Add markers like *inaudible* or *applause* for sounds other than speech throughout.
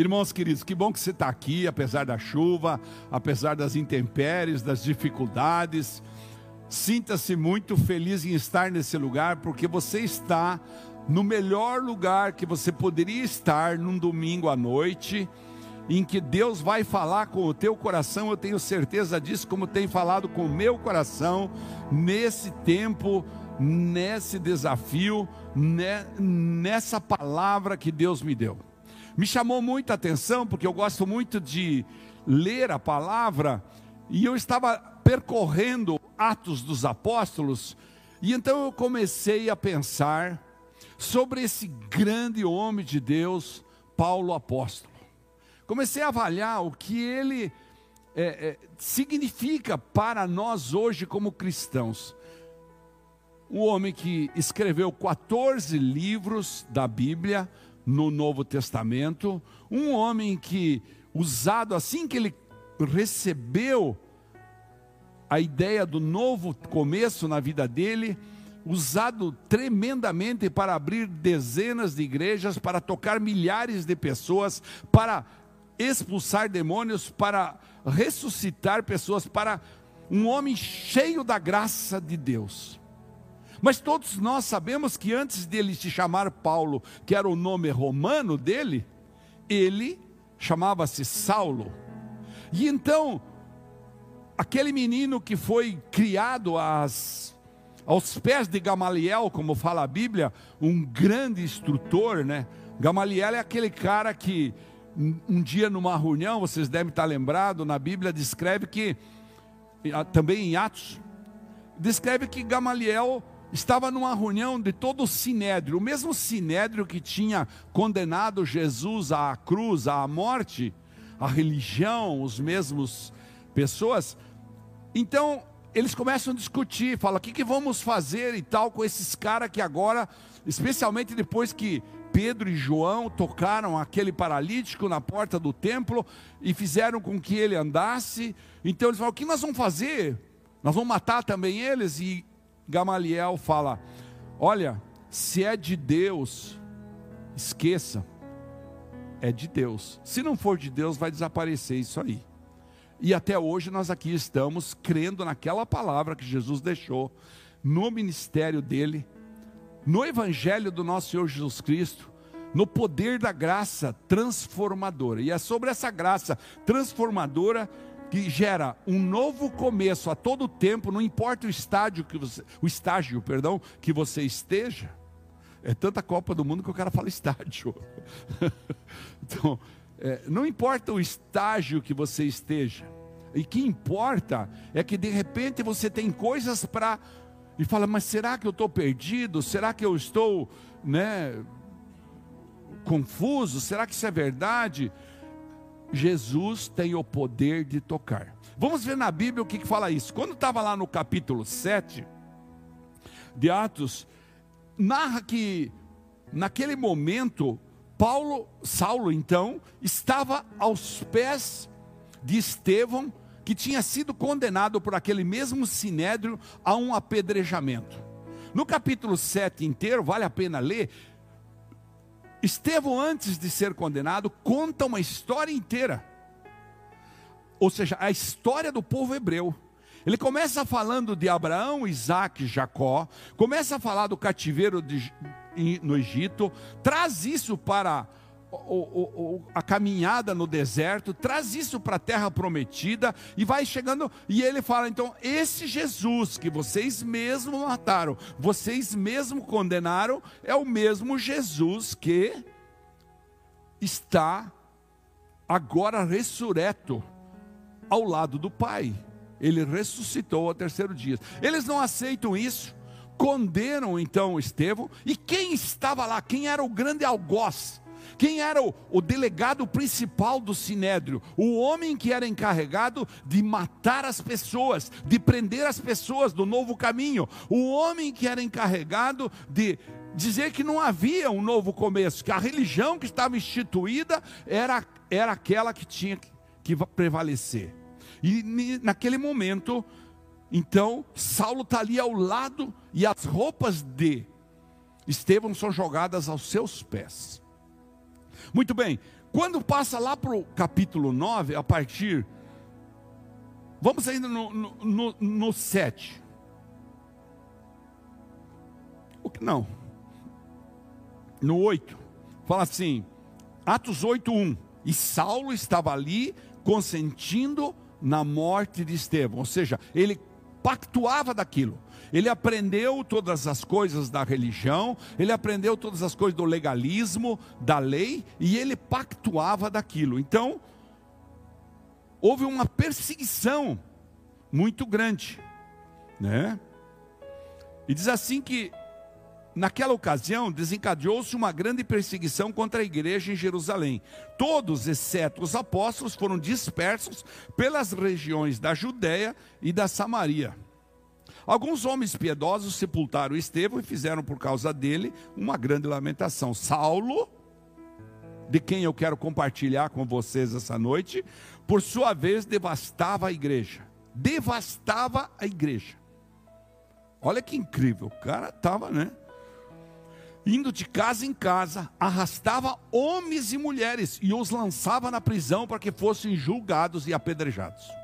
Irmãos queridos, que bom que você está aqui, apesar da chuva, apesar das intempéries, das dificuldades. Sinta-se muito feliz em estar nesse lugar, porque você está no melhor lugar que você poderia estar num domingo à noite, em que Deus vai falar com o teu coração, eu tenho certeza disso, como tem falado com o meu coração, nesse tempo, nesse desafio, nessa palavra que Deus me deu. Me chamou muita atenção, porque eu gosto muito de ler a palavra, e eu estava percorrendo Atos dos Apóstolos, e então eu comecei a pensar sobre esse grande homem de Deus, Paulo Apóstolo. Comecei a avaliar o que ele é, é, significa para nós hoje como cristãos. Um homem que escreveu 14 livros da Bíblia no Novo Testamento, um homem que, usado assim que ele recebeu a ideia do novo começo na vida dele, usado tremendamente para abrir dezenas de igrejas, para tocar milhares de pessoas, para expulsar demônios, para ressuscitar pessoas, para um homem cheio da graça de Deus. Mas todos nós sabemos que antes dele se chamar Paulo, que era o nome romano dele, ele chamava-se Saulo. E então, aquele menino que foi criado às aos pés de Gamaliel, como fala a Bíblia, um grande instrutor, né? Gamaliel é aquele cara que um dia numa reunião, vocês devem estar lembrados, na Bíblia descreve que também em Atos descreve que Gamaliel estava numa reunião de todo o sinédrio, o mesmo sinédrio que tinha condenado Jesus à cruz, à morte, a religião, os mesmos pessoas. Então, eles começam a discutir, falam: o que, que vamos fazer e tal com esses caras que agora, especialmente depois que Pedro e João tocaram aquele paralítico na porta do templo e fizeram com que ele andasse. Então eles falam: o que nós vamos fazer? Nós vamos matar também eles? E Gamaliel fala: olha, se é de Deus, esqueça, é de Deus. Se não for de Deus, vai desaparecer isso aí. E até hoje nós aqui estamos crendo naquela palavra que Jesus deixou no ministério dele, no evangelho do nosso Senhor Jesus Cristo, no poder da graça transformadora. E é sobre essa graça transformadora que gera um novo começo a todo tempo, não importa o estágio que você, o estágio, perdão, que você esteja. É tanta Copa do Mundo que o cara fala estágio. *laughs* então, é, não importa o estágio que você esteja, e que importa é que de repente você tem coisas para e fala, mas será que eu estou perdido? Será que eu estou, né, confuso? Será que isso é verdade? Jesus tem o poder de tocar. Vamos ver na Bíblia o que, que fala isso. Quando estava lá no capítulo 7 de Atos, narra que naquele momento Paulo, Saulo então, estava aos pés de Estevão, que tinha sido condenado por aquele mesmo sinédrio a um apedrejamento. No capítulo 7 inteiro, vale a pena ler, Estevão, antes de ser condenado, conta uma história inteira. Ou seja, a história do povo hebreu. Ele começa falando de Abraão, Isaac, Jacó, começa a falar do cativeiro de, no Egito, traz isso para a caminhada no deserto, traz isso para a terra prometida e vai chegando. E ele fala: então, esse Jesus que vocês mesmos mataram, vocês mesmos condenaram, é o mesmo Jesus que está agora ressurreto ao lado do Pai. Ele ressuscitou ao terceiro dia. Eles não aceitam isso condenam então Estevão, e quem estava lá? Quem era o grande algoz? Quem era o, o, delegado principal do sinédrio? O homem que era encarregado de matar as pessoas, de prender as pessoas do novo caminho. O homem que era encarregado de dizer que não havia um novo começo, que a religião que estava instituída era, era aquela que tinha que, que prevalecer. E naquele momento, então, Saulo está ali ao lado e as roupas de Estevão são jogadas aos seus pés. Muito bem, Quando passa lá para o capítulo 9, a partir. Vamos ainda no, no, no, no 7. Não. No 8. Fala assim. Atos 8, 1. E Saulo estava ali consentindo na morte de Estevão. Ou seja, ele pactuava daquilo. Ele aprendeu todas as coisas da religião, ele aprendeu todas as coisas do legalismo, da lei, e ele pactuava daquilo. Então, houve uma perseguição muito grande, né? E diz assim que Naquela ocasião, desencadeou-se uma grande perseguição contra a igreja em Jerusalém. Todos, exceto os apóstolos, foram dispersos pelas regiões da Judéia e da Samaria. Alguns homens piedosos sepultaram Estevão e fizeram por causa dele uma grande lamentação. Saulo, de quem eu quero compartilhar com vocês essa noite, por sua vez devastava a igreja. Devastava a igreja. Olha que incrível, o cara estava, né? Indo de casa em casa, arrastava homens e mulheres e os lançava na prisão para que fossem julgados e apedrejados.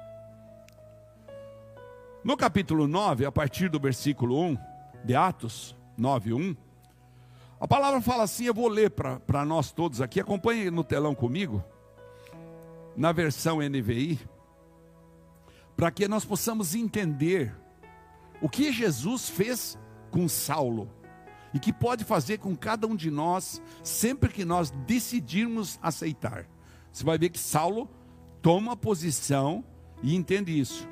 No capítulo 9, a partir do versículo 1 de Atos 9, 1, a palavra fala assim: eu vou ler para nós todos aqui, acompanhe no telão comigo, na versão NVI, para que nós possamos entender o que Jesus fez com Saulo e que pode fazer com cada um de nós, sempre que nós decidirmos aceitar. Você vai ver que Saulo toma posição e entende isso.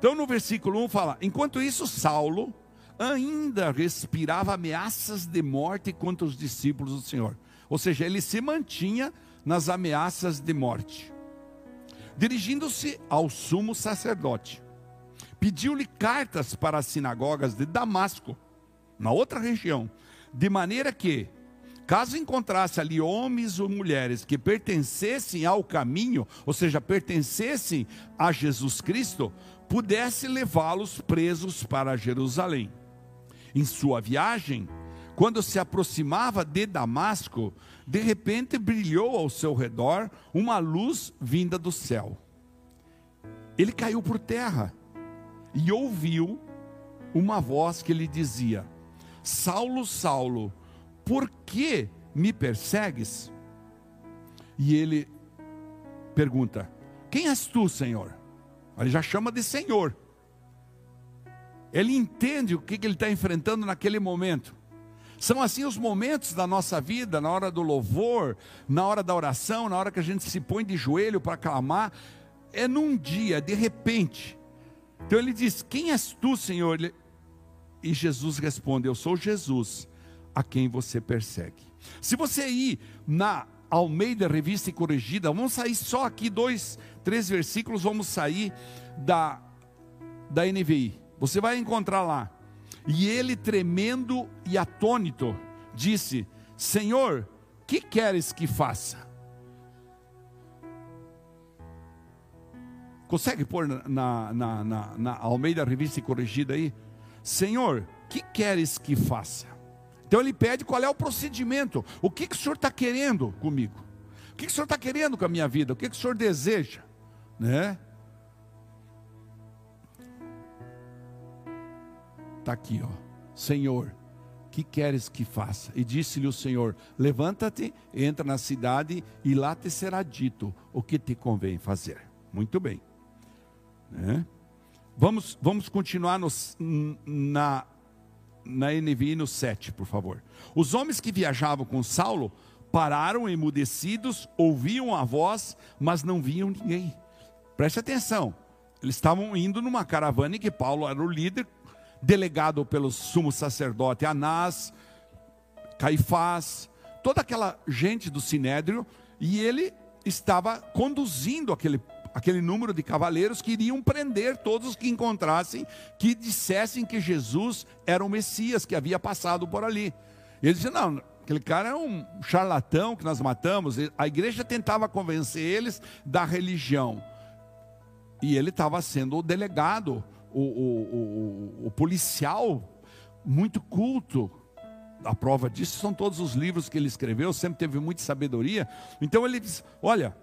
Então no versículo 1 fala: Enquanto isso, Saulo ainda respirava ameaças de morte contra os discípulos do Senhor. Ou seja, ele se mantinha nas ameaças de morte. Dirigindo-se ao sumo sacerdote, pediu-lhe cartas para as sinagogas de Damasco, na outra região, de maneira que, caso encontrasse ali homens ou mulheres que pertencessem ao caminho, ou seja, pertencessem a Jesus Cristo, pudesse levá-los presos para Jerusalém. Em sua viagem, quando se aproximava de Damasco, de repente brilhou ao seu redor uma luz vinda do céu. Ele caiu por terra e ouviu uma voz que lhe dizia: Saulo, Saulo, por que me persegues? E ele pergunta: Quem és tu, Senhor? Ele já chama de Senhor. Ele entende o que, ele está enfrentando naquele momento. São assim os momentos da nossa vida, na hora do louvor, na hora da oração, na hora que a gente se põe de joelho para clamar. É num dia, de repente. Então ele diz: Quem és tu, Senhor? E Jesus responde: Eu sou Jesus, a quem você persegue. Se você ir na Almeida Revista e Corrigida, vamos sair só aqui dois, três versículos, vamos sair da, da NVI. Você vai encontrar lá. E ele, tremendo e atônito, disse: Senhor, que queres que faça? Consegue pôr na, na, na, na Almeida Revista e Corrigida aí? Senhor, que queres que faça? Então ele pede qual é o procedimento. O que, que o senhor está querendo comigo? O que, que o senhor está querendo com a minha vida? O que, que o senhor deseja? Né? Está aqui, ó. Senhor, que queres que faça? E disse-lhe o Senhor: Levanta-te, entra na cidade e lá te será dito o que te convém fazer. Muito bem. Né? Vamos, vamos continuar no, na, na NVI no 7, por favor. Os homens que viajavam com Saulo pararam emudecidos, ouviam a voz, mas não viam ninguém. Preste atenção, eles estavam indo numa caravana em que Paulo era o líder, delegado pelo sumo sacerdote Anás, Caifás, toda aquela gente do sinédrio, e ele estava conduzindo aquele aquele número de cavaleiros que iriam prender todos os que encontrassem que dissessem que Jesus era o Messias que havia passado por ali. E eles diziam: não, aquele cara é um charlatão que nós matamos. A igreja tentava convencer eles da religião. E ele estava sendo o delegado, o, o, o, o policial muito culto a prova disso são todos os livros que ele escreveu, sempre teve muita sabedoria. Então ele diz: Olha,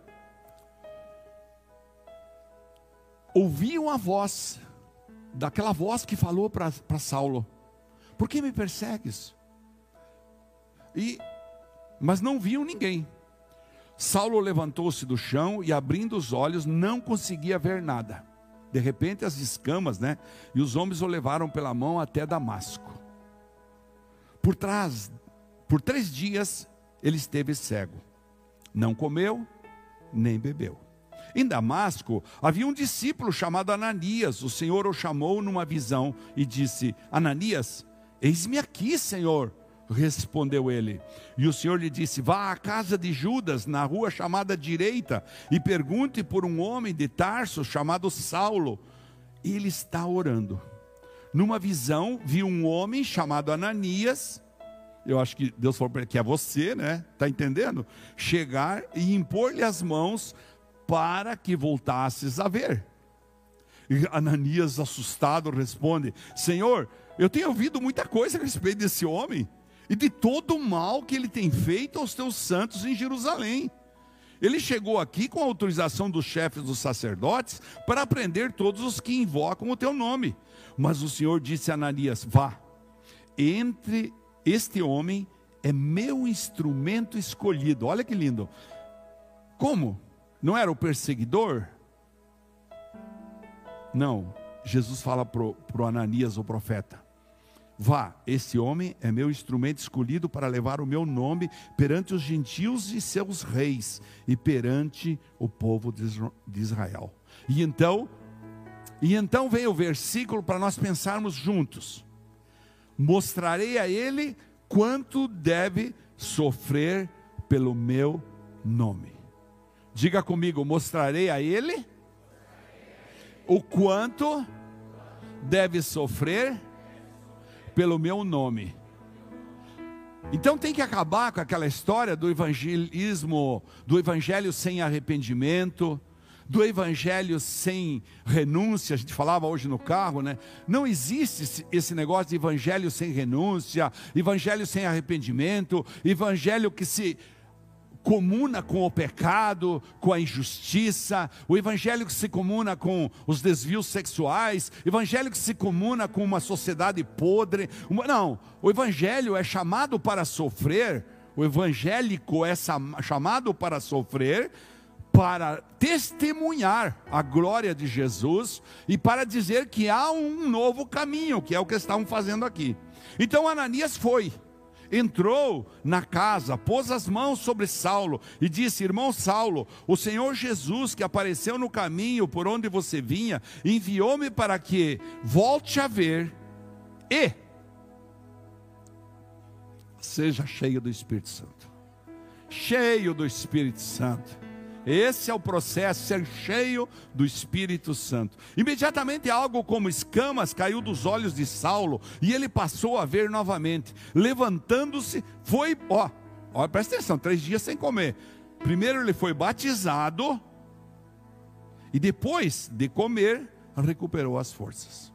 ouviam a voz, daquela voz que falou para Saulo: Por que me persegues? E, mas não viam ninguém. Saulo levantou-se do chão e, abrindo os olhos, não conseguia ver nada. De repente, as escamas, né? E os homens o levaram pela mão até Damasco. Por trás, por três dias, ele esteve cego. Não comeu, nem bebeu. Em Damasco havia um discípulo chamado Ananias. O Senhor o chamou numa visão e disse: Ananias, eis-me aqui, Senhor. Respondeu ele. E o Senhor lhe disse: Vá à casa de Judas, na rua chamada Direita, e pergunte por um homem de Tarso chamado Saulo. Ele está orando numa visão, viu um homem chamado Ananias, eu acho que Deus falou para ele que é você, né? Está entendendo? Chegar e impor-lhe as mãos para que voltasses a ver. E Ananias, assustado, responde: Senhor, eu tenho ouvido muita coisa a respeito desse homem e de todo o mal que ele tem feito aos teus santos em Jerusalém. Ele chegou aqui com a autorização dos chefes dos sacerdotes para prender todos os que invocam o teu nome. Mas o Senhor disse a Ananias: Vá, entre este homem é meu instrumento escolhido. Olha que lindo. Como? Não era o perseguidor? Não. Jesus fala para o Ananias, o profeta: Vá, esse homem é meu instrumento escolhido para levar o meu nome perante os gentios e seus reis e perante o povo de Israel. E então, e então vem o versículo para nós pensarmos juntos. Mostrarei a ele quanto deve sofrer pelo meu nome. Diga comigo, mostrarei a ele o quanto deve sofrer pelo meu nome. Então tem que acabar com aquela história do evangelismo, do evangelho sem arrependimento, do evangelho sem renúncia, a gente falava hoje no carro, né? Não existe esse negócio de evangelho sem renúncia, evangelho sem arrependimento, evangelho que se comuna com o pecado, com a injustiça, o evangelho que se comuna com os desvios sexuais, o evangelho que se comuna com uma sociedade podre. Não, o evangelho é chamado para sofrer, o evangélico é chamado para sofrer, para testemunhar a glória de Jesus e para dizer que há um novo caminho, que é o que estavam fazendo aqui. Então Ananias foi entrou na casa, pôs as mãos sobre Saulo e disse: Irmão Saulo, o Senhor Jesus, que apareceu no caminho por onde você vinha, enviou-me para que volte a ver e seja cheio do Espírito Santo. Cheio do Espírito Santo esse é o processo, ser cheio do Espírito Santo. Imediatamente algo como escamas caiu dos olhos de Saulo e ele passou a ver novamente. Levantando-se, foi, ó, ó, presta atenção, três dias sem comer. Primeiro ele foi batizado e depois de comer, recuperou as forças.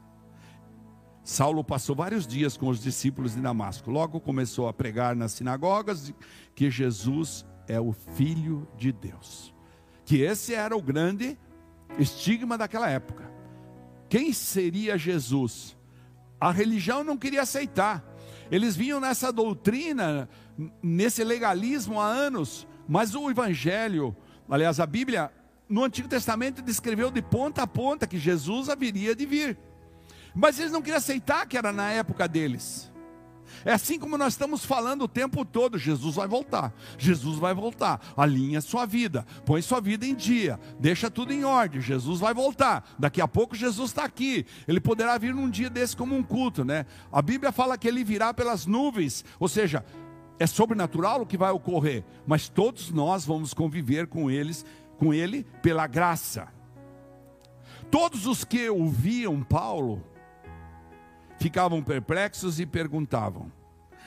Saulo passou vários dias com os discípulos de Damasco. Logo começou a pregar nas sinagogas que Jesus é o Filho de Deus que esse era o grande estigma daquela época. Quem seria Jesus? A religião não queria aceitar. Eles vinham nessa doutrina, nesse legalismo há anos, mas o evangelho, aliás, a Bíblia no Antigo Testamento descreveu de ponta a ponta que Jesus haveria de vir. Mas eles não queriam aceitar que era na época deles. É assim como nós estamos falando o tempo todo: Jesus vai voltar, Jesus vai voltar. Alinha sua vida, põe sua vida em dia, deixa tudo em ordem. Jesus vai voltar. Daqui a pouco Jesus está aqui. Ele poderá vir num dia desse como um culto, né? A Bíblia fala que ele virá pelas nuvens, ou seja, é sobrenatural o que vai ocorrer, mas todos nós vamos conviver com eles, com ele pela graça. Todos os que ouviam Paulo ficavam perplexos e perguntavam: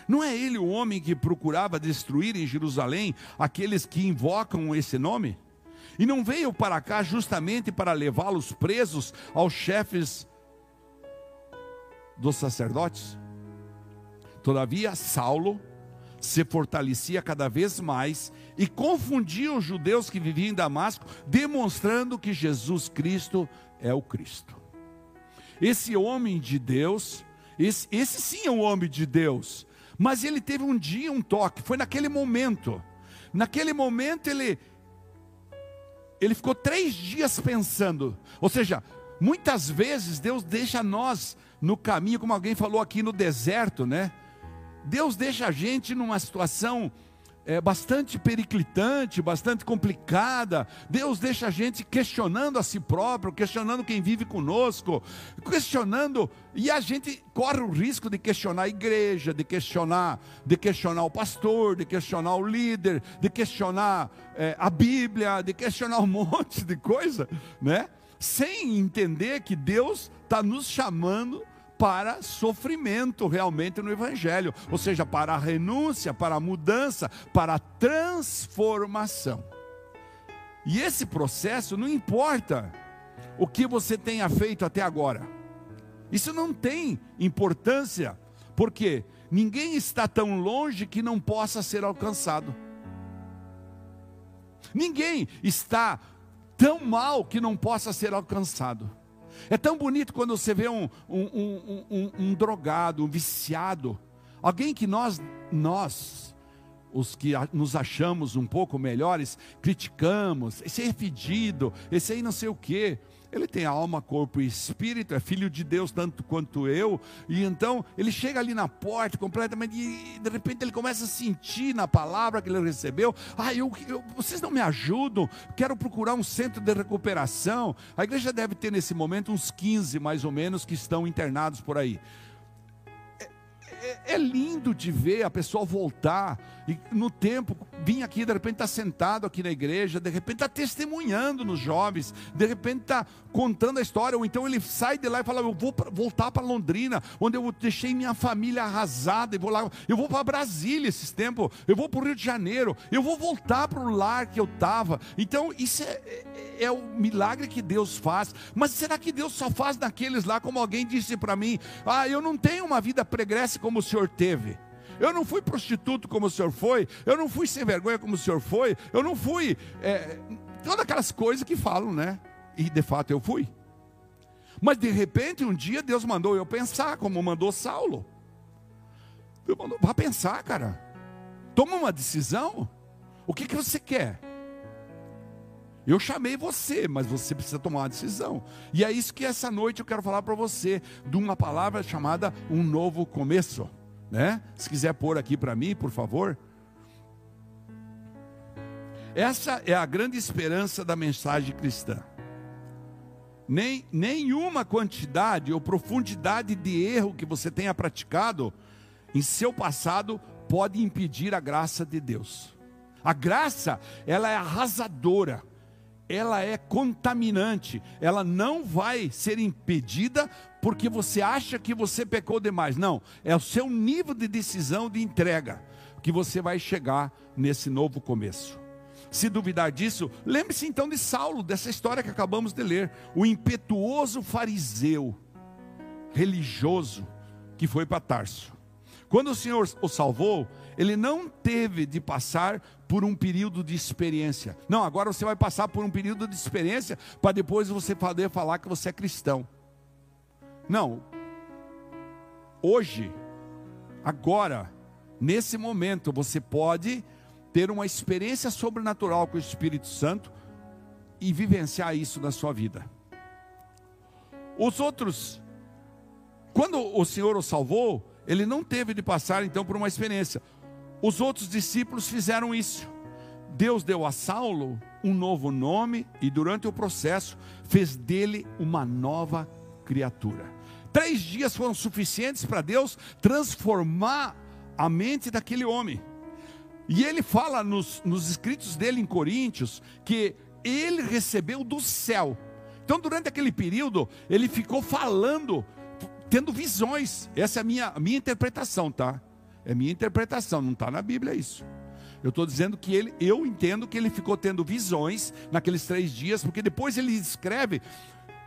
Não é ele o homem que procurava destruir em Jerusalém aqueles que invocam esse nome? E não veio para cá justamente para levá-los presos aos chefes dos sacerdotes? Todavia, Saulo se fortalecia cada vez mais e confundia os judeus que viviam em Damasco, demonstrando que Jesus Cristo é o Cristo. Esse homem de Deus, esse, esse sim é um homem de Deus, mas ele teve um dia um toque, foi naquele momento. Naquele momento ele, ele ficou três dias pensando, ou seja, muitas vezes Deus deixa nós no caminho, como alguém falou aqui no deserto, né? Deus deixa a gente numa situação é, bastante periclitante, bastante complicada. Deus deixa a gente questionando a si próprio, questionando quem vive conosco, questionando, e a gente corre o risco de questionar a igreja, de questionar, de questionar o pastor, de questionar o líder, de questionar é, a Bíblia, de questionar um *laughs* monte de coisa, né? Sem entender que Deus está nos chamando para sofrimento realmente no Evangelho, ou seja, para a renúncia, para a mudança, para a transformação. E esse processo não importa o que você tenha feito até agora, isso não tem importância, porque ninguém está tão longe que não possa ser alcançado, ninguém está tão mal que não possa ser alcançado. É tão bonito quando você vê um, um, um, um, drogado, um viciado, alguém que nós, nós, os que nos achamos um pouco melhores, criticamos, esse é fedido, esse aí não sei o quê. Ele tem alma, corpo e espírito, é filho de Deus tanto quanto eu, e então ele chega ali na porta completamente, e de repente ele começa a sentir na palavra que ele recebeu: ah, eu, eu, vocês não me ajudam, quero procurar um centro de recuperação. A igreja deve ter nesse momento uns 15 mais ou menos que estão internados por aí. É, é, lindo de ver a pessoa voltar e no tempo vir aqui, de repente está sentado aqui na igreja, de repente está testemunhando nos jovens, de repente está contando a história, ou então ele sai de lá e fala: Eu vou pra, voltar para Londrina, onde eu deixei minha família arrasada, e vou lá, eu vou para Brasília esses tempos, eu vou para o Rio de Janeiro, eu vou voltar para o lar que eu estava. Então, isso é, é, é o milagre que Deus faz. Mas será que Deus só faz naqueles lá, como alguém disse para mim: Ah, eu não tenho uma vida pregressa como como o senhor teve. Eu não fui prostituto como o senhor foi. Eu não fui sem vergonha como o senhor foi. Eu não fui. É, todas aquelas coisas que falam, né? E de fato eu fui. Mas de repente, um dia Deus mandou eu pensar, como mandou Saulo. Deus mandou, vá pensar, cara. Toma uma decisão. O que, que você quer? Eu chamei você, mas você precisa tomar uma decisão. E é isso que essa noite eu quero falar para você, de uma palavra chamada um novo começo, né? Se quiser pôr aqui para mim, por favor. Essa é a grande esperança da mensagem cristã. Nem, nenhuma quantidade ou profundidade de erro que você tenha praticado em seu passado pode impedir a graça de Deus. A graça, ela é arrasadora ela é contaminante, ela não vai ser impedida porque você acha que você pecou demais. Não, é o seu nível de decisão de entrega que você vai chegar nesse novo começo. Se duvidar disso, lembre-se então de Saulo, dessa história que acabamos de ler, o impetuoso fariseu religioso que foi para Tarso. Quando o Senhor o salvou, ele não teve de passar por um período de experiência. Não, agora você vai passar por um período de experiência para depois você poder falar que você é cristão. Não. Hoje, agora, nesse momento, você pode ter uma experiência sobrenatural com o Espírito Santo e vivenciar isso na sua vida. Os outros, quando o Senhor o salvou, ele não teve de passar então por uma experiência. Os outros discípulos fizeram isso. Deus deu a Saulo um novo nome e, durante o processo, fez dele uma nova criatura. Três dias foram suficientes para Deus transformar a mente daquele homem. E ele fala nos, nos escritos dele em Coríntios que ele recebeu do céu. Então, durante aquele período, ele ficou falando, tendo visões. Essa é a minha, a minha interpretação, tá? É minha interpretação, não está na Bíblia isso. Eu estou dizendo que ele, eu entendo que ele ficou tendo visões naqueles três dias, porque depois ele escreve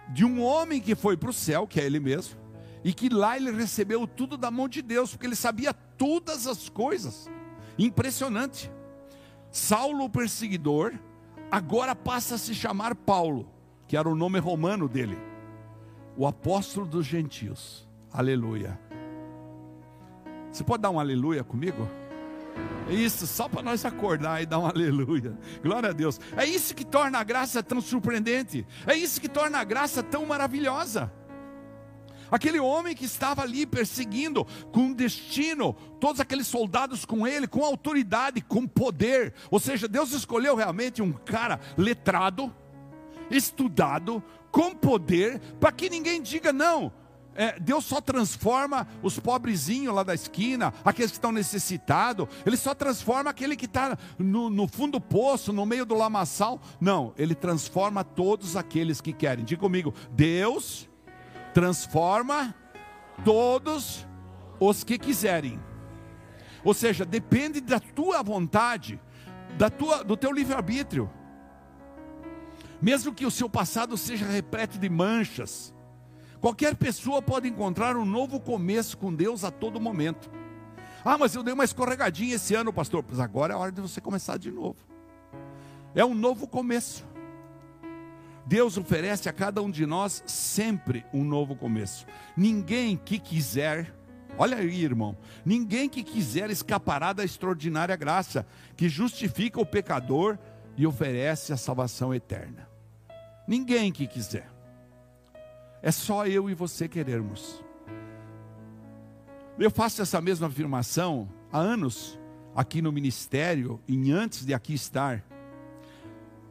de um homem que foi para o céu, que é ele mesmo, e que lá ele recebeu tudo da mão de Deus, porque ele sabia todas as coisas. Impressionante. Saulo, o perseguidor, agora passa a se chamar Paulo, que era o nome romano dele, o apóstolo dos gentios. Aleluia. Você pode dar um aleluia comigo? É isso, só para nós acordar e dar um *laughs* aleluia. Glória a Deus. É isso que torna a graça tão surpreendente. É isso que torna a graça tão maravilhosa. Aquele homem que estava ali perseguindo com destino, todos aqueles soldados com ele, com autoridade, com poder. Ou seja, Deus escolheu realmente um cara letrado, estudado, com poder, para que ninguém diga não. É, Deus só transforma os pobrezinhos lá da esquina, aqueles que estão necessitados, Ele só transforma aquele que está no, no, fundo do poço, no meio do lamaçal. Não, Ele transforma todos aqueles que querem. Diga comigo, Deus transforma todos os que quiserem. Ou seja, depende da tua vontade, da tua, do teu livre-arbítrio. Mesmo que o seu passado seja repleto de manchas, qualquer pessoa pode encontrar um novo começo com Deus a todo momento. Ah, mas eu dei uma escorregadinha esse ano, pastor. Pois agora é a hora de você começar de novo. É um novo começo. Deus oferece a cada um de nós sempre um novo começo. Ninguém que quiser, olha aí, irmão, ninguém que quiser escapará da extraordinária graça que justifica o pecador e oferece a salvação eterna. Ninguém que quiser. É só eu e você querermos. Eu faço essa mesma afirmação há anos aqui no ministério e antes de aqui estar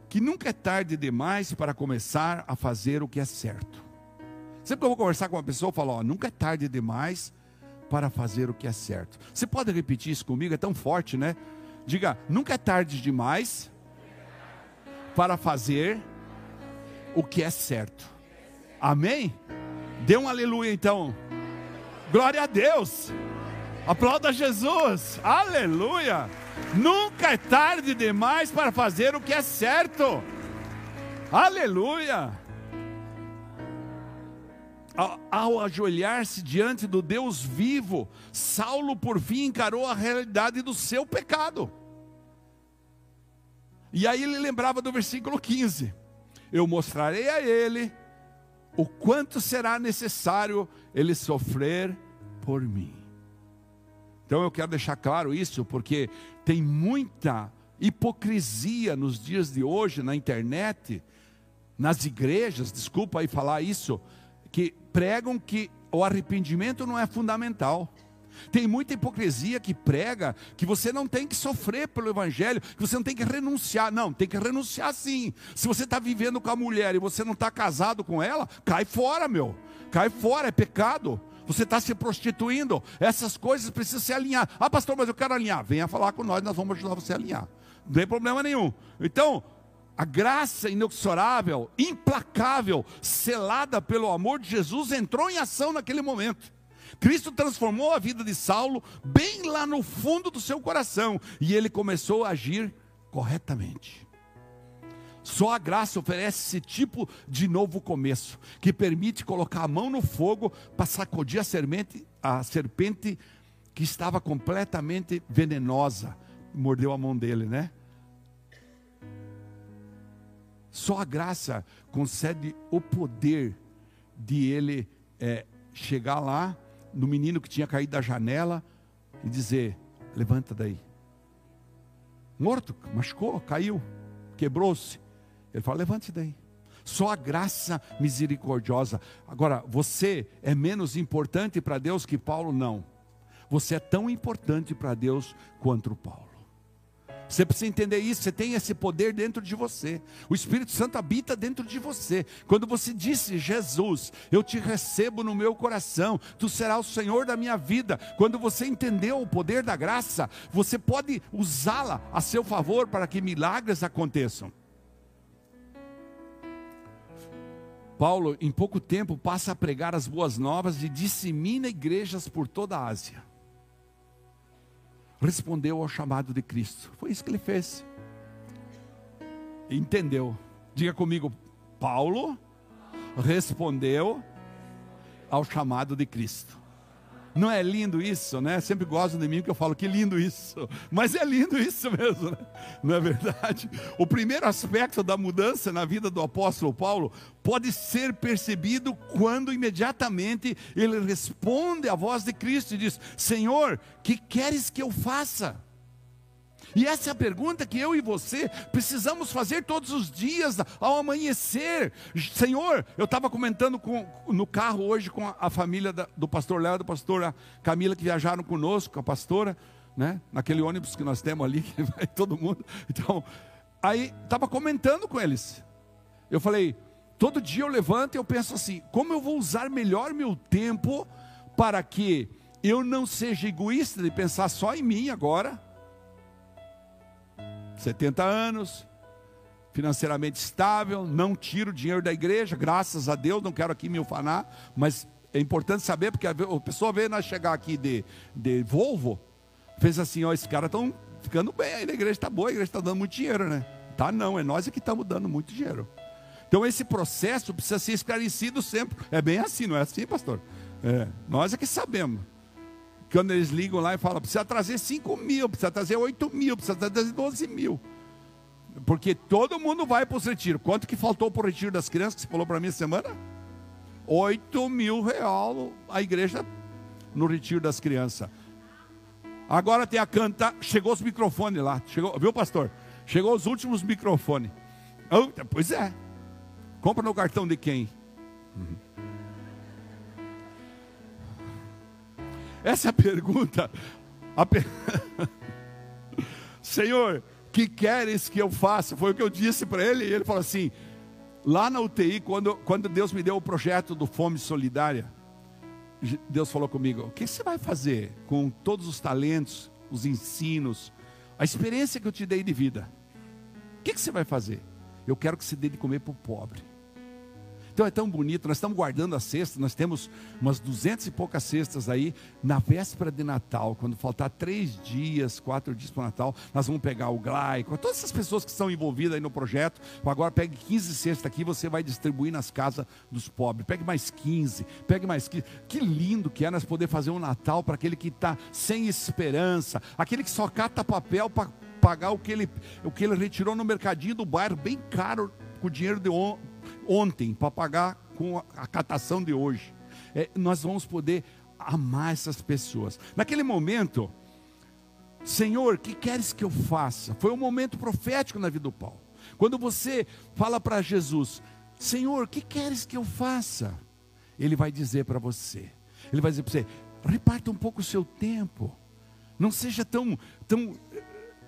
que nunca é tarde demais para começar a fazer o que é certo. Sempre que eu vou conversar com uma pessoa, eu falo: ó, nunca é tarde demais para fazer o que é certo. Você pode repetir isso comigo? É tão forte, né? Diga: nunca é tarde demais para fazer o que é certo. Amém? Dê um aleluia então. Glória a Deus. Aplauda Jesus. Aleluia. Nunca é tarde demais para fazer o que é certo. Aleluia! Ao ajoelhar-se diante do Deus vivo, Saulo por fim encarou a realidade do seu pecado. E aí ele lembrava do versículo 15: Eu mostrarei a ele o quanto será necessário ele sofrer por mim. Então eu quero deixar claro isso, porque tem muita hipocrisia nos dias de hoje na internet, nas igrejas, desculpa aí falar isso, que pregam que o arrependimento não é fundamental. Tem muita hipocrisia que prega que você não tem que sofrer pelo Evangelho, que você não tem que renunciar. Não, tem que renunciar sim. Se você está vivendo com a mulher e você não está casado com ela, cai fora, meu. Cai fora, é pecado você está se prostituindo, essas coisas precisam ser alinhadas. Ah, pastor, mas eu quero alinhar. Venha falar com nós, nós vamos ajudar você a alinhar. Não tem problema nenhum. Então, a graça inexorável, implacável, selada pelo amor de Jesus, entrou em ação naquele momento. Cristo transformou a vida de Saulo bem lá no fundo do seu coração e ele começou a agir corretamente. Só a graça oferece esse tipo de novo começo, que permite colocar a mão no fogo para sacudir a serpente, a serpente que estava completamente venenosa. Mordeu a mão dele, né? Só a graça concede o poder de ele é, chegar lá no menino que tinha caído da janela e dizer: Levanta daí. Morto, machucou, caiu, quebrou-se. Ele fala: levante daí. Só a graça misericordiosa. Agora, você é menos importante para Deus que Paulo? Não. Você é tão importante para Deus quanto Paulo. Você precisa entender isso. Você tem esse poder dentro de você. O Espírito Santo habita dentro de você. Quando você disse, Jesus, eu te recebo no meu coração, tu serás o Senhor da minha vida. Quando você entendeu o poder da graça, você pode usá-la a seu favor para que milagres aconteçam. Paulo, em pouco tempo, passa a pregar as boas novas e dissemina igrejas por toda a Ásia. Respondeu ao chamado de Cristo. Foi isso que ele fez. Entendeu? Diga comigo, Paulo respondeu ao chamado de Cristo. Não é lindo isso, né? Sempre gostam de mim que eu falo que lindo isso. *laughs* Mas é lindo isso mesmo, né? Não é verdade? O primeiro aspecto da mudança na vida do apóstolo Paulo pode ser percebido quando imediatamente ele responde à voz de Cristo e diz: Senhor, que queres que eu faça? E essa é a pergunta que eu e você precisamos fazer todos os dias, ao amanhecer. Senhor, eu estava comentando com, no carro hoje com a, família da, do pastor Léo e da pastora Camila, que viajaram conosco, a pastora, né? naquele ônibus que nós temos ali, *laughs* que vai todo mundo. Então, aí estava comentando com eles. Eu falei, todo dia eu levanto e eu penso assim: como eu vou usar melhor meu tempo para que eu não seja egoísta de pensar só em mim agora 70 anos, financeiramente estável, não tiro dinheiro da igreja, graças a Deus, não quero aqui me ufanar, mas é importante saber, porque a pessoa veio nós chegar aqui de, de Volvo, fez assim, ó, esses caras estão ficando bem, a igreja está boa, a igreja está dando muito dinheiro, né? Tá não, é nós é que estamos dando muito dinheiro. Então esse processo precisa ser esclarecido sempre. É bem assim, não é assim, pastor? É, nós é que sabemos. Quando eles ligam lá e falam, precisa trazer 5 mil, precisa trazer 8 mil, precisa trazer 12 mil. Porque todo mundo vai para os retiros. Quanto que faltou para o retiro das crianças que você falou para mim essa semana? 8 mil real a igreja no retiro das crianças. Agora tem a canta, chegou os microfones lá, chegou, viu pastor? Chegou os últimos microfones. Pois é. Compra no cartão de quem? Uhum. Essa é a pergunta. A per... *laughs* Senhor, que queres que eu faça? Foi o que eu disse para ele. E ele falou assim: lá na UTI, quando, quando Deus me deu o projeto do Fome Solidária, Deus falou comigo: o que você vai fazer com todos os talentos, os ensinos, a experiência que eu te dei de vida? O que você vai fazer? Eu quero que você dê de comer para o pobre. Então é tão bonito, nós estamos guardando a cesta, nós temos umas duzentas e poucas cestas aí, na véspera de Natal, quando faltar três dias, quatro dias para o Natal, nós vamos pegar o Glaico, todas essas pessoas que estão envolvidas aí no projeto, agora pegue 15 cestas aqui, você vai distribuir nas casas dos pobres, pegue mais 15, pegue mais 15, que lindo que é nós poder fazer um Natal para aquele que está sem esperança, aquele que só cata papel para pagar o que, ele, o que ele retirou no mercadinho do bairro, bem caro, com o dinheiro de ontem para pagar com a catação de hoje. É, nós vamos poder amar essas pessoas. Naquele momento, Senhor, que queres que eu faça? Foi um momento profético na vida do Paulo. Quando você fala para Jesus, Senhor, que queres que eu faça? Ele vai dizer para você, ele vai dizer para você, reparta um pouco o seu tempo, não seja tão, tão,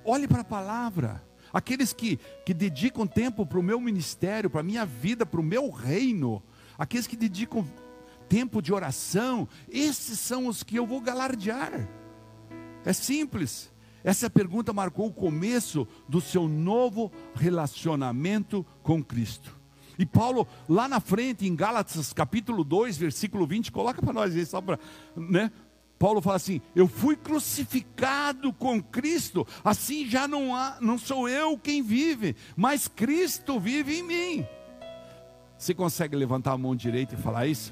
olhe para a palavra, aqueles que, que dedicam tempo para o meu ministério, para a minha vida, para o meu reino, aqueles que dedicam tempo de oração, esses são os que eu vou galardear. É simples. Essa pergunta marcou o começo do seu novo relacionamento com Cristo. E Paulo, lá na frente, em Gálatas capítulo 2, versículo 20, coloca para nós aí, só para, né? Paulo fala assim: Eu fui crucificado com Cristo, assim já não há, não sou eu quem vive, mas Cristo vive em mim. Você consegue levantar a mão direita e falar isso?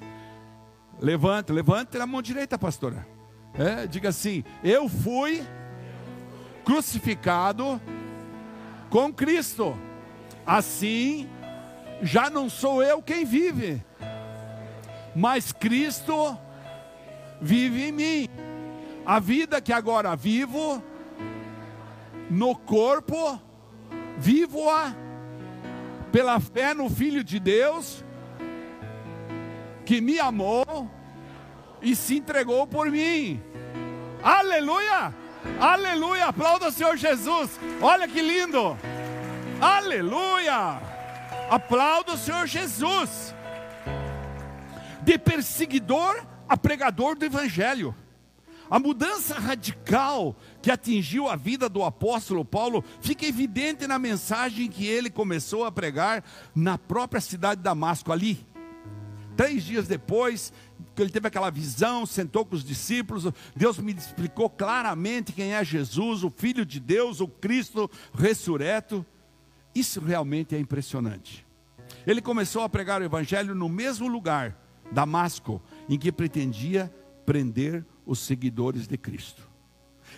Levanta, levanta a mão direita, pastora. É, diga assim: Eu fui crucificado com Cristo, assim já não sou eu quem vive, mas Cristo vive em mim. A vida que agora vivo no corpo, vivo-a pela fé no Filho de Deus, que me amou e se entregou por mim. Aleluia! Aleluia! Aplauda o Senhor Jesus. Olha que lindo! Aleluia! Aplauda o Senhor Jesus. De perseguidor a pregador do Evangelho. A mudança radical que atingiu a vida do apóstolo Paulo fica evidente na mensagem que ele começou a pregar na própria cidade de Damasco, ali. Três dias depois, que ele teve aquela visão, sentou com os discípulos, Deus me explicou claramente quem é Jesus, o Filho de Deus, o Cristo ressurreto. Isso realmente é impressionante. Ele começou a pregar o Evangelho no mesmo lugar Damasco, em que pretendia prender os seguidores de Cristo.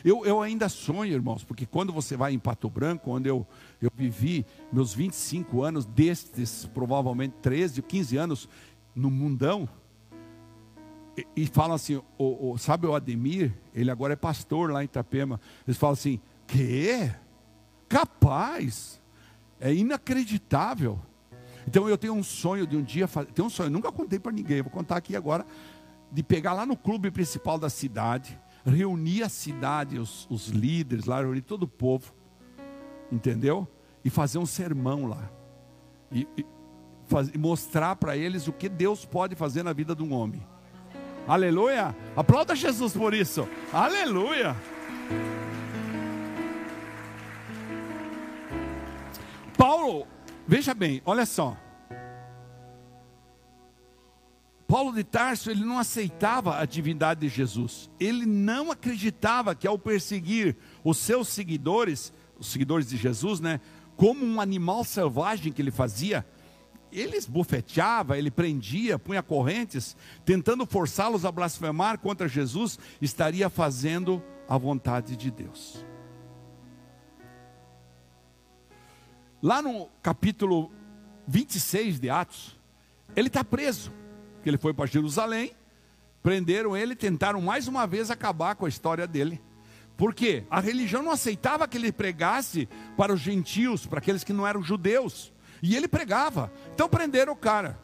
Eu, eu ainda sonho, irmãos, porque quando você vai em Pato Branco, onde eu, eu vivi meus 25 anos, destes provavelmente 13, 15 anos no mundão, e, e falam assim, o, o, sabe o Ademir? Ele agora é pastor lá em Itapema. Eles falam assim: que? Capaz? É inacreditável. Então eu tenho um sonho de um dia fazer. Tenho um sonho, nunca contei para ninguém, vou contar aqui agora. De pegar lá no clube principal da cidade, reunir a cidade, os, os líderes lá, reunir todo o povo, entendeu? E fazer um sermão lá. E, e, faz, mostrar para eles o que Deus pode fazer na vida de um homem. Aleluia! Aplauda Jesus por isso. Aleluia! Paulo, veja bem, olha só. Paulo de Tarso, ele não aceitava a divindade de Jesus. Ele não acreditava que ao perseguir os seus seguidores, os seguidores de Jesus, né, como um animal selvagem que ele fazia, ele esbofeteava, ele prendia, punha correntes, tentando forçá-los a blasfemar contra Jesus, estaria fazendo a vontade de Deus. Lá no capítulo 26 de Atos, ele está preso, porque ele foi para Jerusalém, prenderam ele, tentaram mais uma vez acabar com a história dele. Porque a religião não aceitava que ele pregasse para os gentios, para aqueles que não eram judeus. E ele pregava. Então prenderam o cara.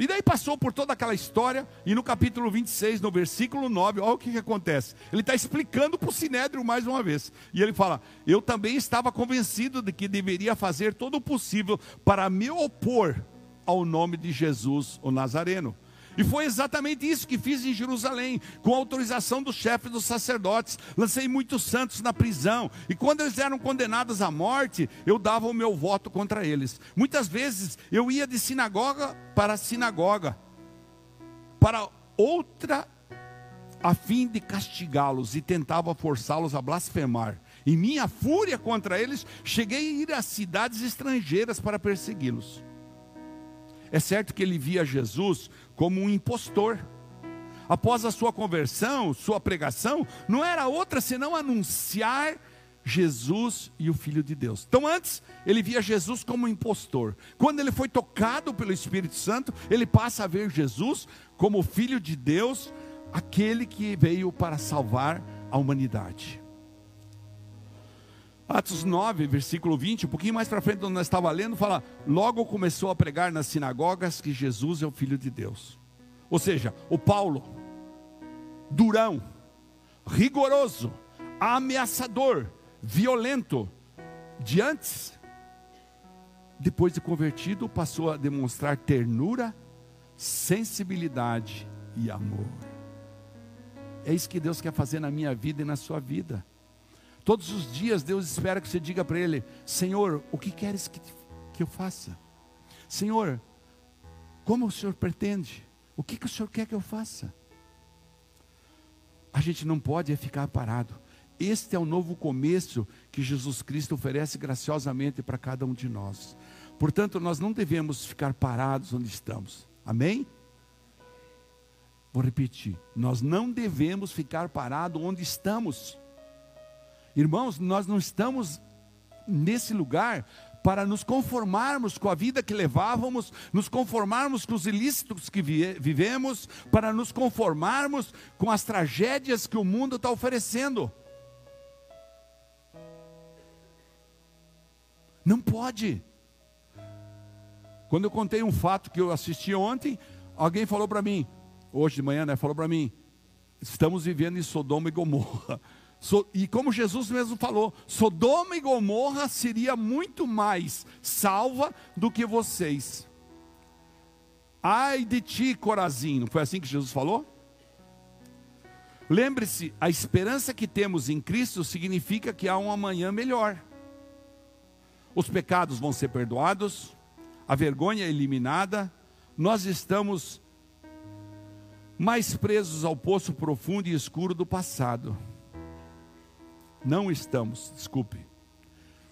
E daí passou por toda aquela história, e no capítulo 26, no versículo 9, olha o que, que acontece. Ele está explicando para o Sinédrio mais uma vez. E ele fala: Eu também estava convencido de que deveria fazer todo o possível para me opor ao nome de Jesus, o Nazareno. E foi exatamente isso que fiz em Jerusalém, com autorização do chefe dos sacerdotes. Lancei muitos santos na prisão, e quando eles eram condenados à morte, eu dava o meu voto contra eles. Muitas vezes eu ia de sinagoga para sinagoga, para outra, a fim de castigá-los e tentava forçá-los a blasfemar. Em minha fúria contra eles, cheguei a ir a cidades estrangeiras para persegui-los. É certo que ele via Jesus como um impostor. Após a sua conversão, sua pregação, não era outra senão anunciar Jesus e o Filho de Deus. Então, antes, ele via Jesus como um impostor. Quando ele foi tocado pelo Espírito Santo, ele passa a ver Jesus como o Filho de Deus, aquele que veio para salvar a humanidade. Atos 9, versículo 20, um pouquinho mais para frente, onde nós estava lendo, fala: Logo começou a pregar nas sinagogas que Jesus é o Filho de Deus. Ou seja, o Paulo, durão, rigoroso, ameaçador, violento, de antes, depois de convertido, passou a demonstrar ternura, sensibilidade e amor. É isso que Deus quer fazer na minha vida e na sua vida. Todos os dias Deus espera que você diga para Ele: Senhor, o que queres que, que eu faça? Senhor, como o Senhor pretende? O que, que o Senhor quer que eu faça? A gente não pode é ficar parado. Este é o novo começo que Jesus Cristo oferece graciosamente para cada um de nós. Portanto, nós não devemos ficar parados onde estamos. Amém? Vou repetir: nós não devemos ficar parados onde estamos. Irmãos, nós não estamos nesse lugar para nos conformarmos com a vida que levávamos, nos conformarmos com os ilícitos que vivemos, para nos conformarmos com as tragédias que o mundo está oferecendo. Não pode. Quando eu contei um fato que eu assisti ontem, alguém falou para mim, hoje de manhã, né? Falou para mim: estamos vivendo em Sodoma e Gomorra. E como Jesus mesmo falou, Sodoma e Gomorra seria muito mais salva do que vocês. Ai de ti, Corazim, não foi assim que Jesus falou? Lembre-se, a esperança que temos em Cristo significa que há um amanhã melhor. Os pecados vão ser perdoados, a vergonha eliminada, nós estamos mais presos ao poço profundo e escuro do passado. Não estamos, desculpe.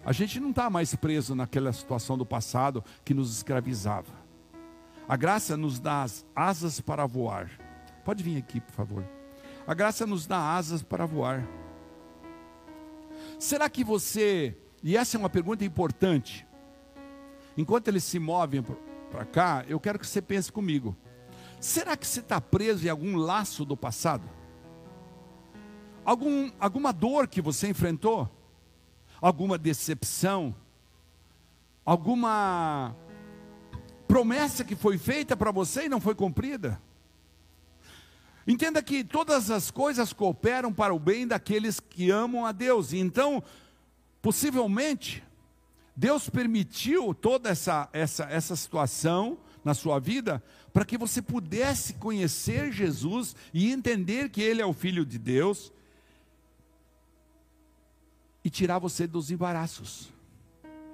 A gente não está mais preso naquela situação do passado que nos escravizava. A graça nos dá as asas para voar. Pode vir aqui, por favor. A graça nos dá asas para voar. Será que você, e essa é uma pergunta importante, enquanto eles se movem para cá, eu quero que você pense comigo. Será que você está preso em algum laço do passado? Algum, alguma dor que você enfrentou? Alguma decepção? Alguma promessa que foi feita para você e não foi cumprida? Entenda que todas as coisas cooperam para o bem daqueles que amam a Deus. Então, possivelmente, Deus permitiu toda essa, essa, essa situação na sua vida para que você pudesse conhecer Jesus e entender que Ele é o Filho de Deus e tirar você dos embaraços.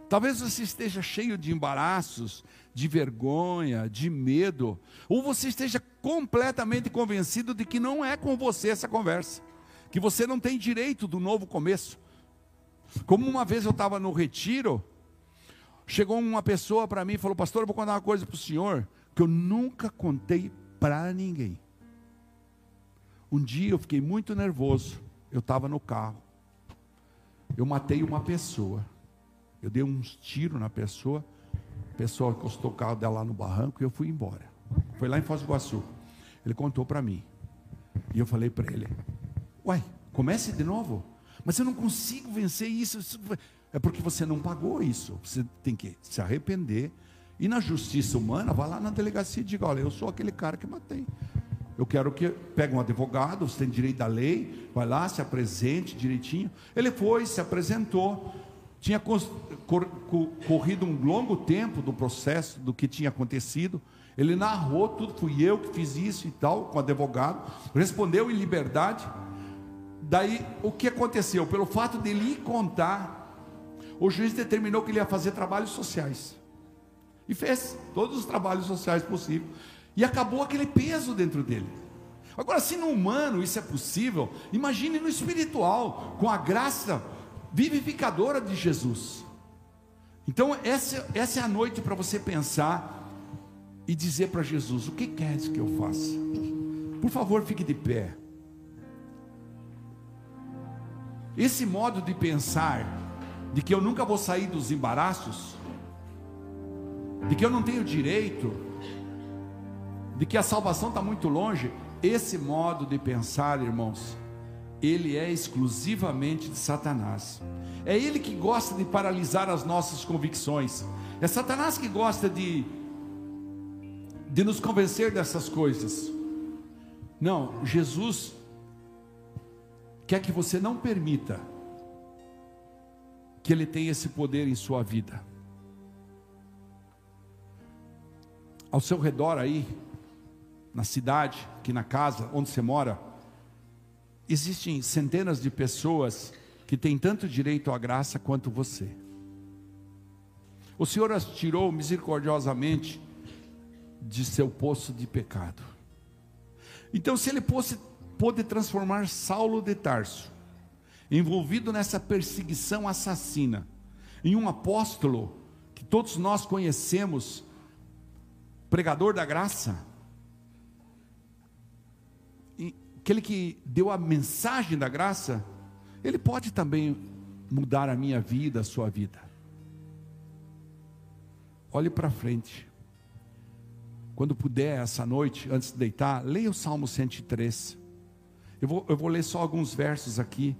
Talvez você esteja cheio de embaraços, de vergonha, de medo, ou você esteja completamente convencido de que não é com você essa conversa, que você não tem direito do novo começo. Como uma vez eu estava no retiro, chegou uma pessoa para mim e falou: Pastor, eu vou contar uma coisa para o senhor que eu nunca contei para ninguém. Um dia eu fiquei muito nervoso, eu estava no carro, eu matei uma pessoa, eu dei uns tiros na pessoa, a pessoa encostou o carro dela lá no barranco e eu fui embora. Foi lá em Foz do Iguaçu. Ele contou para mim. E eu falei para ele: Uai, comece de novo. Mas eu não consigo vencer isso. É porque você não pagou isso. Você tem que se arrepender. E na justiça humana, vá lá na delegacia e diga: Olha, eu sou aquele cara que matei. Eu quero que pegue um advogado, você tem direito da lei, vai lá, se apresente direitinho. Ele foi, se apresentou. Tinha corrido um longo tempo do processo, do que tinha acontecido. Ele narrou tudo, fui eu que fiz isso e tal, com o advogado. Respondeu em liberdade. Daí, o que aconteceu? Pelo fato dele ir contar, o juiz determinou que ele ia fazer trabalhos sociais. E fez todos os trabalhos sociais possíveis. E acabou aquele peso dentro dele. Agora, se no humano isso é possível, imagine no espiritual, com a graça vivificadora de Jesus. Então, essa, essa é a noite para você pensar e dizer para Jesus: O que queres que eu faça? Por favor, fique de pé. Esse modo de pensar, de que eu nunca vou sair dos embaraços, de que eu não tenho direito, de que a salvação está muito longe, esse modo de pensar, irmãos, ele é exclusivamente de Satanás. É ele que gosta de paralisar as nossas convicções. É Satanás que gosta de de nos convencer dessas coisas. Não, Jesus quer que você não permita que ele tenha esse poder em sua vida. Ao seu redor aí, na cidade, aqui na casa onde você mora, existem centenas de pessoas que têm tanto direito à graça quanto você. O Senhor as tirou misericordiosamente de seu poço de pecado. Então, se ele fosse, pôde transformar Saulo de Tarso, envolvido nessa perseguição assassina, em um apóstolo que todos nós conhecemos, pregador da graça, aquele que deu a mensagem da graça, ele pode também mudar a minha vida, a sua vida. Olhe para frente. Quando puder, essa noite, antes de deitar, leia o Salmo 103. Eu vou, eu vou ler só alguns versos aqui,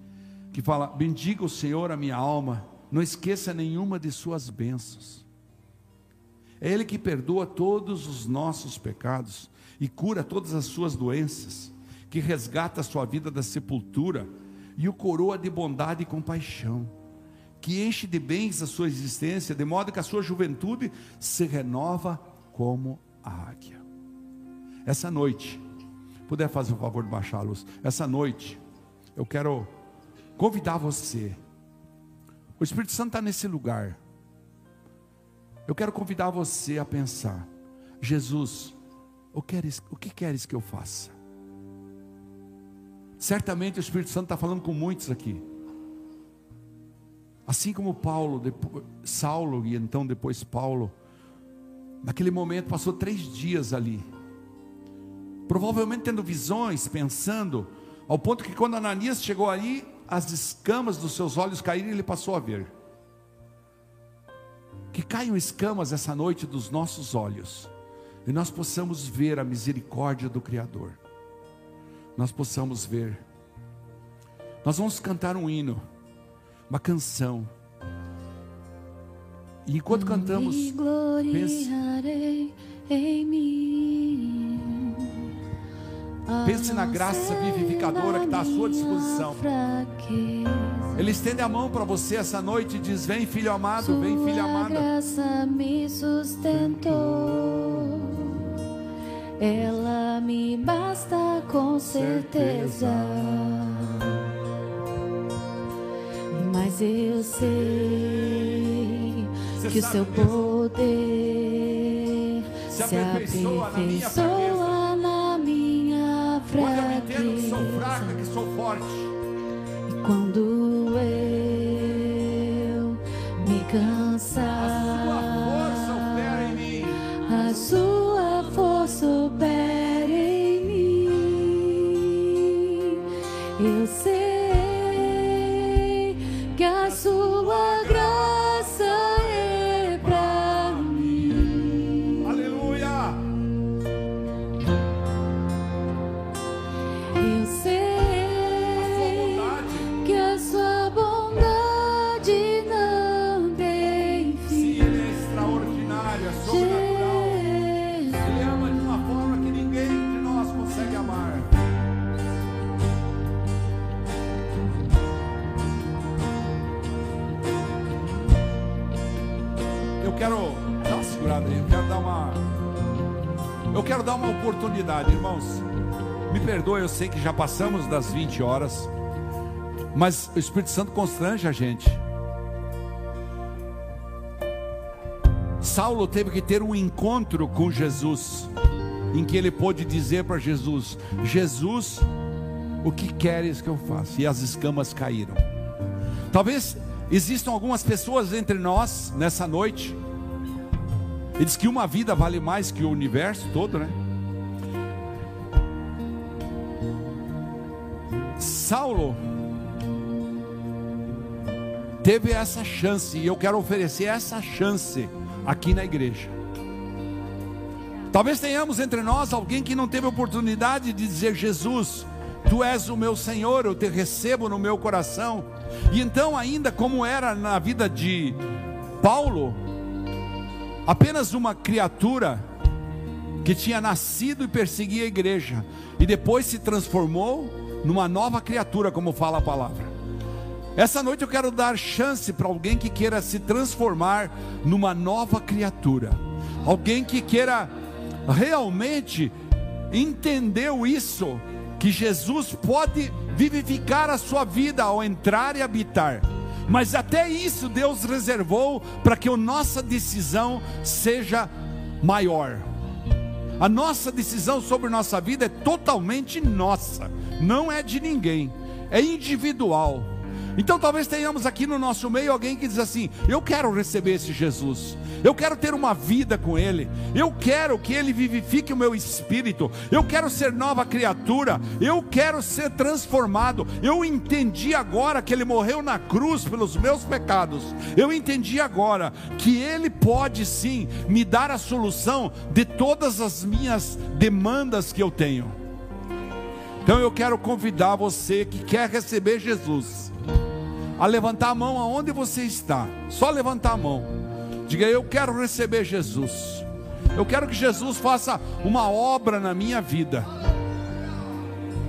que fala: Bendiga o Senhor a minha alma, não esqueça nenhuma de suas bênçãos. É Ele que perdoa todos os nossos pecados e cura todas as suas doenças que resgata a sua vida da sepultura e o coroa de bondade e compaixão, que enche de bens a sua existência, de modo que a sua juventude se renova como a águia. Essa noite, puder fazer o favor de baixar a luz, essa noite, eu quero convidar você. O Espírito Santo está nesse lugar. Eu quero convidar você a pensar: Jesus, o que queres, o que, queres que eu faça? Certamente o Espírito Santo está falando com muitos aqui. Assim como Paulo, depois, Saulo e então depois Paulo, Naquele momento passou três dias ali, provavelmente tendo visões, pensando, ao ponto que quando Ananias chegou ali, as escamas dos seus olhos caíram e ele passou a ver. Que caiam escamas essa noite dos nossos olhos e nós possamos ver a misericórdia do Criador. Nós possamos ver. Nós vamos cantar um hino, uma canção. E enquanto cantamos, pense, em mim. Pense na graça vivificadora que está à sua disposição. Ele estende a mão para você essa noite e diz: Vem, filho amado, vem, filha amada. graça me sustentou. Ela me basta com certeza. Mas eu sei Você que o seu mesmo. poder Se se aperfeiçoa na minha minha Quando eu entendo que sou fraqueza. fraca, que sou forte. E quando eu me A oportunidade, irmãos. Me perdoe, eu sei que já passamos das 20 horas, mas o Espírito Santo constrange a gente. Saulo teve que ter um encontro com Jesus, em que ele pôde dizer para Jesus: Jesus, o que queres que eu faça? E as escamas caíram. Talvez existam algumas pessoas entre nós nessa noite. E diz que uma vida vale mais que o universo todo, né? Saulo teve essa chance e eu quero oferecer essa chance aqui na igreja. Talvez tenhamos entre nós alguém que não teve oportunidade de dizer: Jesus, tu és o meu Senhor, eu te recebo no meu coração. E então, ainda como era na vida de Paulo, apenas uma criatura que tinha nascido e perseguia a igreja, e depois se transformou numa nova criatura, como fala a palavra. Essa noite eu quero dar chance para alguém que queira se transformar numa nova criatura, alguém que queira realmente entendeu isso, que Jesus pode vivificar a sua vida ao entrar e habitar. Mas até isso Deus reservou para que a nossa decisão seja maior. A nossa decisão sobre nossa vida é totalmente nossa, não é de ninguém, é individual. Então talvez tenhamos aqui no nosso meio alguém que diz assim: Eu quero receber esse Jesus, eu quero ter uma vida com Ele, eu quero que Ele vivifique o meu espírito, eu quero ser nova criatura, eu quero ser transformado. Eu entendi agora que Ele morreu na cruz pelos meus pecados, eu entendi agora que Ele pode sim me dar a solução de todas as minhas demandas que eu tenho. Então eu quero convidar você que quer receber Jesus a levantar a mão aonde você está. Só levantar a mão. Diga: Eu quero receber Jesus. Eu quero que Jesus faça uma obra na minha vida.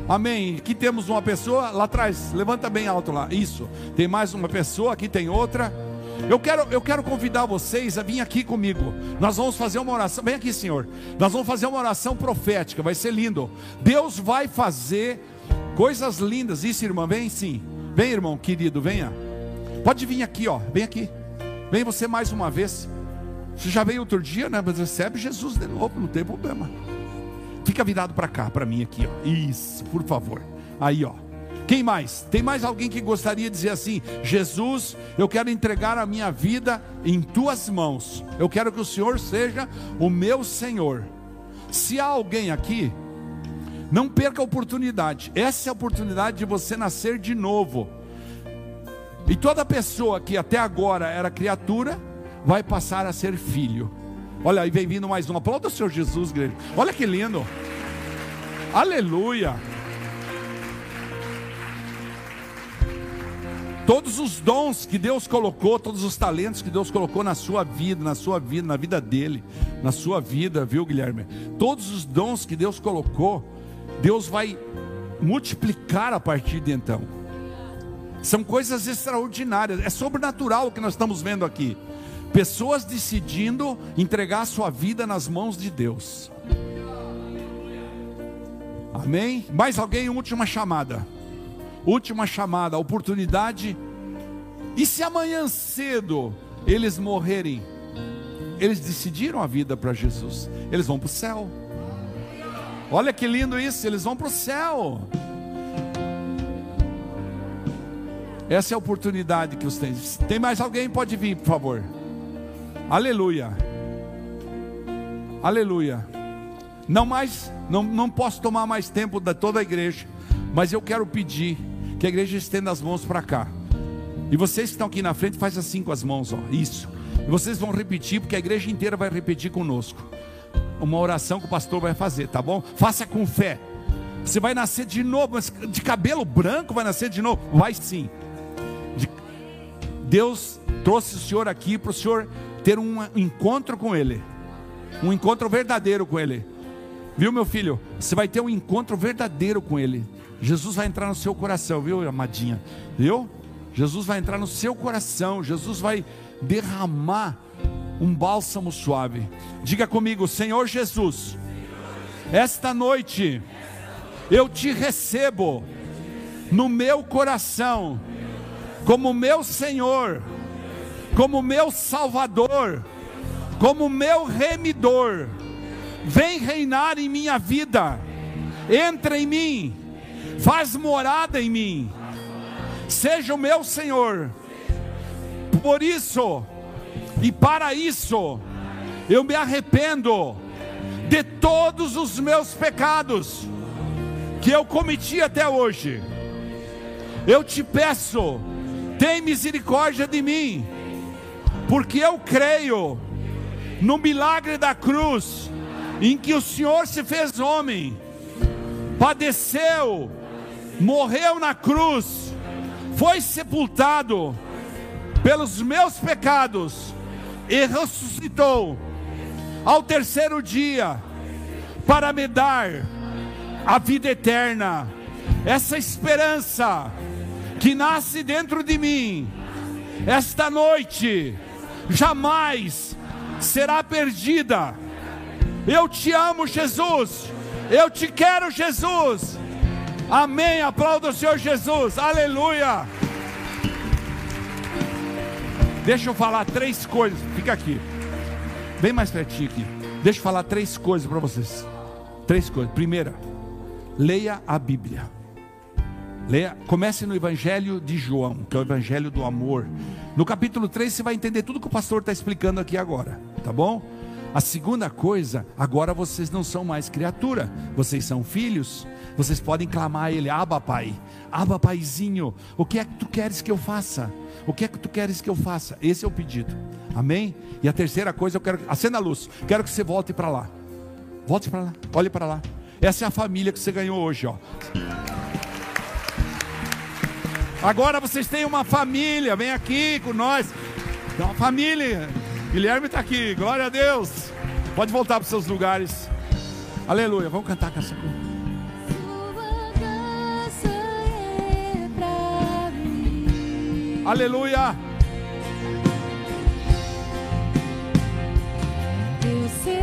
Amém. Aqui temos uma pessoa lá atrás. Levanta bem alto lá. Isso. Tem mais uma pessoa. Aqui tem outra. Eu quero, eu quero convidar vocês a vir aqui comigo. Nós vamos fazer uma oração. Vem aqui, Senhor. Nós vamos fazer uma oração profética. Vai ser lindo. Deus vai fazer coisas lindas. Isso, irmã. Vem sim. Vem, irmão querido. Venha. Pode vir aqui, ó. Vem aqui. Vem você mais uma vez. Você já veio outro dia, né? Mas recebe Jesus de novo. Não tem problema. Fica virado para cá, para mim aqui, ó. Isso, por favor. Aí, ó. Quem mais? Tem mais alguém que gostaria de dizer assim: Jesus, eu quero entregar a minha vida em tuas mãos. Eu quero que o Senhor seja o meu Senhor. Se há alguém aqui, não perca a oportunidade. Essa é a oportunidade de você nascer de novo. E toda pessoa que até agora era criatura, vai passar a ser filho. Olha aí, vem vindo mais um. Aplauda o Senhor Jesus, igreja. Olha que lindo. Aleluia. Todos os dons que Deus colocou, todos os talentos que Deus colocou na sua vida, na sua vida, na vida dele, na sua vida, viu, Guilherme? Todos os dons que Deus colocou, Deus vai multiplicar a partir de então. São coisas extraordinárias, é sobrenatural o que nós estamos vendo aqui. Pessoas decidindo entregar a sua vida nas mãos de Deus. Amém? Mais alguém? Última chamada. Última chamada, oportunidade. E se amanhã cedo eles morrerem? Eles decidiram a vida para Jesus. Eles vão para o céu. Olha que lindo isso, eles vão para o céu. Essa é a oportunidade que os tem. Tem mais alguém? Pode vir, por favor. Aleluia. Aleluia. Não mais, não, não posso tomar mais tempo da toda a igreja, mas eu quero pedir que a igreja estenda as mãos para cá. E vocês que estão aqui na frente, faz assim com as mãos, ó. Isso. E vocês vão repetir, porque a igreja inteira vai repetir conosco. Uma oração que o pastor vai fazer, tá bom? Faça com fé. Você vai nascer de novo, mas de cabelo branco vai nascer de novo? Vai sim. De... Deus trouxe o Senhor aqui para o Senhor ter um encontro com Ele. Um encontro verdadeiro com Ele. Viu, meu filho? Você vai ter um encontro verdadeiro com Ele. Jesus vai entrar no seu coração, viu, amadinha? Viu? Jesus vai entrar no seu coração, Jesus vai derramar um bálsamo suave. Diga comigo, Senhor Jesus, esta noite eu te recebo no meu coração, como meu Senhor, como meu Salvador, como meu remidor. Vem reinar em minha vida, entra em mim faz morada em mim, seja o meu Senhor. Por isso e para isso, eu me arrependo de todos os meus pecados que eu cometi até hoje. Eu te peço, tem misericórdia de mim, porque eu creio no milagre da cruz, em que o Senhor se fez homem, padeceu, morreu na cruz, foi sepultado pelos meus pecados e ressuscitou ao terceiro dia para me dar a vida eterna. Essa esperança que nasce dentro de mim, esta noite, jamais será perdida. Eu te amo, Jesus. Eu te quero, Jesus. Amém. Aplauda o Senhor Jesus. Aleluia. Deixa eu falar três coisas. Fica aqui. Bem mais pertinho aqui. Deixa eu falar três coisas para vocês. Três coisas. Primeira, leia a Bíblia. Leia, comece no Evangelho de João, que é o Evangelho do amor. No capítulo 3 você vai entender tudo que o pastor está explicando aqui agora, tá bom? A segunda coisa, agora vocês não são mais criatura, vocês são filhos. Vocês podem clamar a Ele: Aba, Pai, Aba, Paizinho, o que é que tu queres que eu faça? O que é que tu queres que eu faça? Esse é o pedido, amém? E a terceira coisa, eu quero, acenda a luz, quero que você volte para lá, volte para lá, olhe para lá. Essa é a família que você ganhou hoje, ó. Agora vocês têm uma família, vem aqui com nós. Tem uma família. Guilherme está aqui, glória a Deus. Pode voltar para os seus lugares. Aleluia. Vamos cantar a canção. Aleluia. Eu sei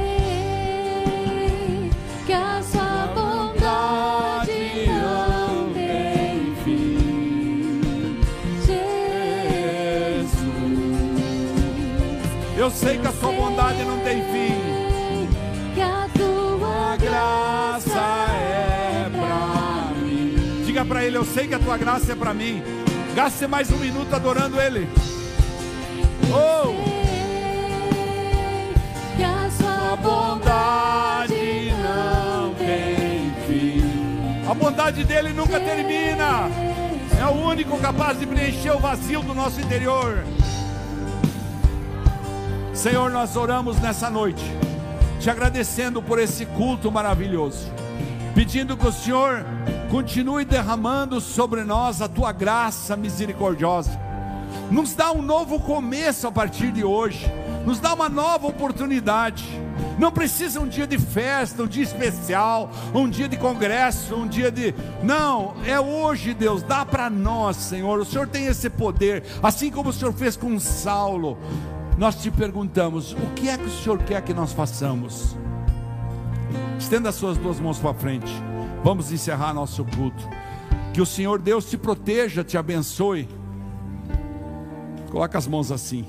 que a sua bondade não tem fim, Jesus. Eu sei que a sua bondade não tem fim. Que a tua Graça é pra mim. Diga Diga para Ele: Eu sei que a tua graça é para mim. Gaste mais um minuto adorando Ele. Oh! Que a sua bondade não tem fim. A bondade dele nunca termina. É o único capaz de preencher o vazio do nosso interior. Senhor, nós oramos nessa noite, te agradecendo por esse culto maravilhoso, pedindo que o Senhor continue derramando sobre nós a tua graça misericordiosa. Nos dá um novo começo a partir de hoje, nos dá uma nova oportunidade. Não precisa um dia de festa, um dia especial, um dia de congresso, um dia de. Não, é hoje, Deus, dá para nós, Senhor. O Senhor tem esse poder, assim como o Senhor fez com Saulo. Nós te perguntamos: o que é que o Senhor quer que nós façamos? Estenda as suas duas mãos para frente. Vamos encerrar nosso culto. Que o Senhor Deus te proteja, te abençoe. Coloca as mãos assim.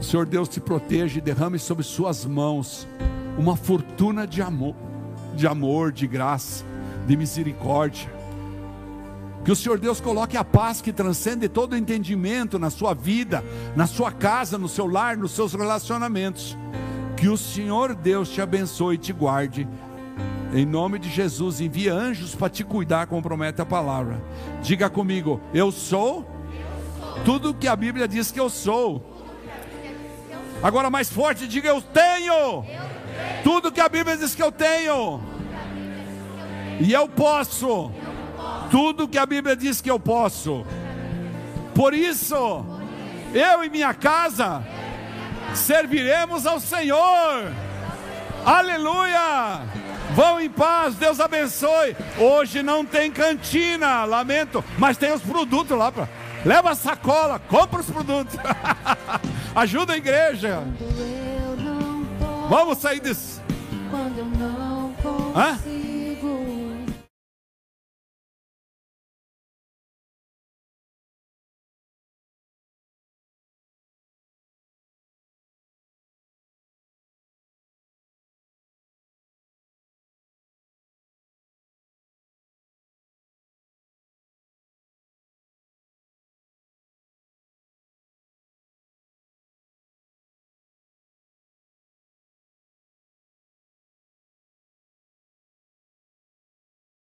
O Senhor Deus te proteja e derrame sobre suas mãos uma fortuna de amor, de amor, de graça, de misericórdia. Que o Senhor Deus coloque a paz que transcende todo entendimento na sua vida, na sua casa, no seu lar, nos seus relacionamentos. Que o Senhor Deus te abençoe e te guarde. Em nome de Jesus, envia anjos para te cuidar, compromete a palavra. Diga comigo, eu sou, tudo que a Bíblia diz que eu sou. Agora mais forte, diga eu tenho. Tudo que a Bíblia diz que eu tenho. E eu posso. Tudo que a Bíblia diz que eu posso. Por isso, eu e minha casa serviremos ao Senhor. Aleluia! Vão em paz, Deus abençoe. Hoje não tem cantina, lamento, mas tem os produtos lá para. Leva a sacola, compra os produtos. *laughs* Ajuda a igreja. Vamos sair desse. quando eu não Hã? consigo.